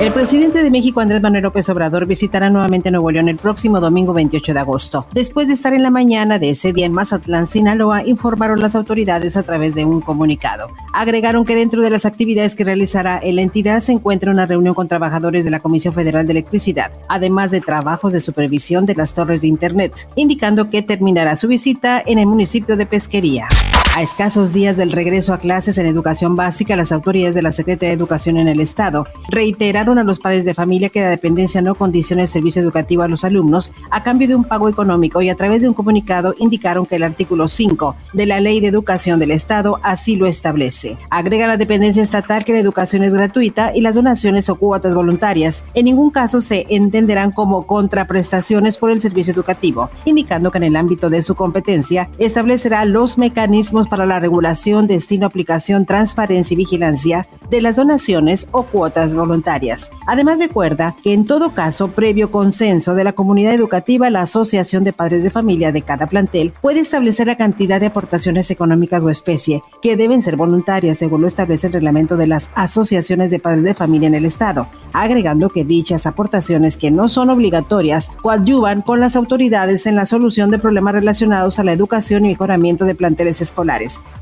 El presidente de México, Andrés Manuel López Obrador, visitará nuevamente Nuevo León el próximo domingo 28 de agosto. Después de estar en la mañana de ese día en Mazatlán, Sinaloa, informaron las autoridades a través de un comunicado. Agregaron que dentro de las actividades que realizará la entidad se encuentra una reunión con trabajadores de la Comisión Federal de Electricidad, además de trabajos de supervisión de las torres de Internet, indicando que terminará su visita en el municipio de Pesquería. A escasos días del regreso a clases en educación básica, las autoridades de la Secretaría de Educación en el Estado reiteraron a los padres de familia que la dependencia no condiciona el servicio educativo a los alumnos a cambio de un pago económico y a través de un comunicado indicaron que el artículo 5 de la Ley de Educación del Estado así lo establece. Agrega la dependencia estatal que la educación es gratuita y las donaciones o cuotas voluntarias en ningún caso se entenderán como contraprestaciones por el servicio educativo, indicando que en el ámbito de su competencia establecerá los mecanismos para la regulación, destino, aplicación, transparencia y vigilancia de las donaciones o cuotas voluntarias. Además recuerda que en todo caso, previo consenso de la comunidad educativa, la Asociación de Padres de Familia de cada plantel puede establecer la cantidad de aportaciones económicas o especie que deben ser voluntarias según lo establece el reglamento de las asociaciones de padres de familia en el Estado, agregando que dichas aportaciones que no son obligatorias coadyuvan con las autoridades en la solución de problemas relacionados a la educación y mejoramiento de planteles escolares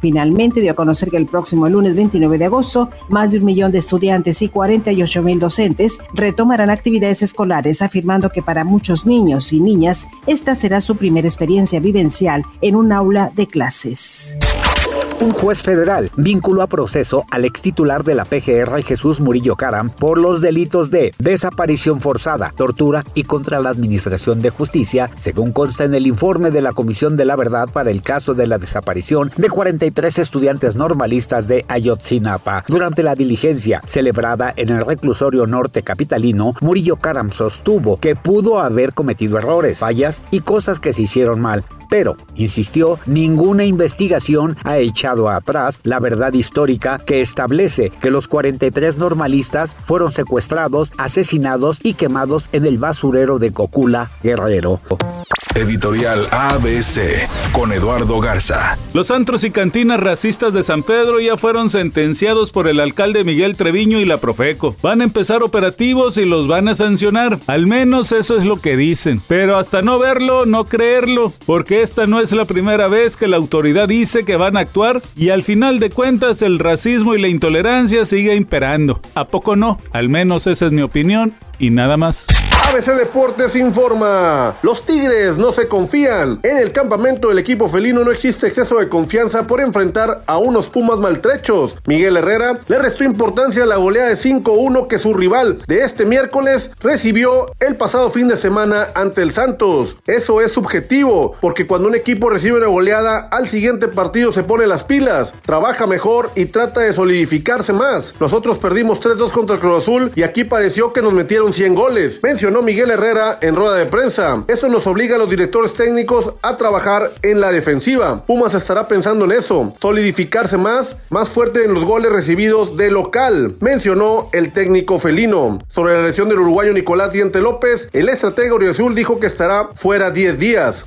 Finalmente dio a conocer que el próximo lunes 29 de agosto, más de un millón de estudiantes y 48 mil docentes retomarán actividades escolares, afirmando que para muchos niños y niñas esta será su primera experiencia vivencial en un aula de clases. Un juez federal vinculó a proceso al ex titular de la PGR Jesús Murillo Caram por los delitos de desaparición forzada, tortura y contra la Administración de Justicia, según consta en el informe de la Comisión de la Verdad para el caso de la desaparición de 43 estudiantes normalistas de Ayotzinapa. Durante la diligencia celebrada en el reclusorio norte capitalino, Murillo Caram sostuvo que pudo haber cometido errores, fallas y cosas que se hicieron mal, pero, insistió, ninguna investigación ha echado atrás la verdad histórica que establece que los 43 normalistas fueron secuestrados, asesinados y quemados en el basurero de Cocula, Guerrero. Editorial ABC con Eduardo Garza. Los antros y cantinas racistas de San Pedro ya fueron sentenciados por el alcalde Miguel Treviño y la Profeco. Van a empezar operativos y los van a sancionar. Al menos eso es lo que dicen. Pero hasta no verlo, no creerlo, porque esta no es la primera vez que la autoridad dice que van a actuar y al final de cuentas el racismo y la intolerancia sigue imperando. ¿A poco no? Al menos esa es mi opinión y nada más. ABC Deportes informa. Los Tigres no se confían. En el campamento del equipo felino no existe exceso de confianza por enfrentar a unos Pumas maltrechos. Miguel Herrera le restó importancia a la goleada de 5-1 que su rival de este miércoles recibió el pasado fin de semana ante el Santos. Eso es subjetivo, porque cuando un equipo recibe una goleada, al siguiente partido se pone las pilas, trabaja mejor y trata de solidificarse más. Nosotros perdimos 3-2 contra el Cruz Azul y aquí pareció que nos metieron 100 goles. Mencionó Miguel Herrera en rueda de prensa. Eso nos obliga a los directores técnicos a trabajar en la defensiva. Pumas estará pensando en eso, solidificarse más, más fuerte en los goles recibidos de local, mencionó el técnico felino. Sobre la lesión del uruguayo Nicolás Diente López, el estratega Azul dijo que estará fuera 10 días.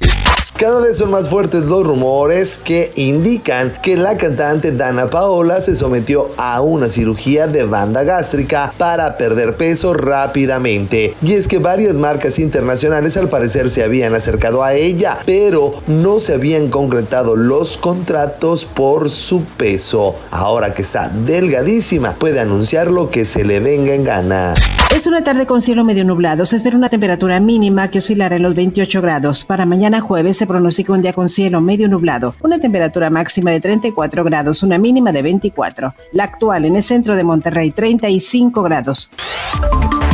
Cada vez son más fuertes los rumores que indican que la cantante Dana Paola se sometió a una cirugía de banda gástrica para perder peso rápidamente. Y es varias marcas internacionales al parecer se habían acercado a ella, pero no se habían concretado los contratos por su peso. Ahora que está delgadísima, puede anunciar lo que se le venga en gana. Es una tarde con cielo medio nublado. Se espera una temperatura mínima que oscilará en los 28 grados. Para mañana jueves se pronostica un día con cielo medio nublado. Una temperatura máxima de 34 grados, una mínima de 24. La actual en el centro de Monterrey, 35 grados.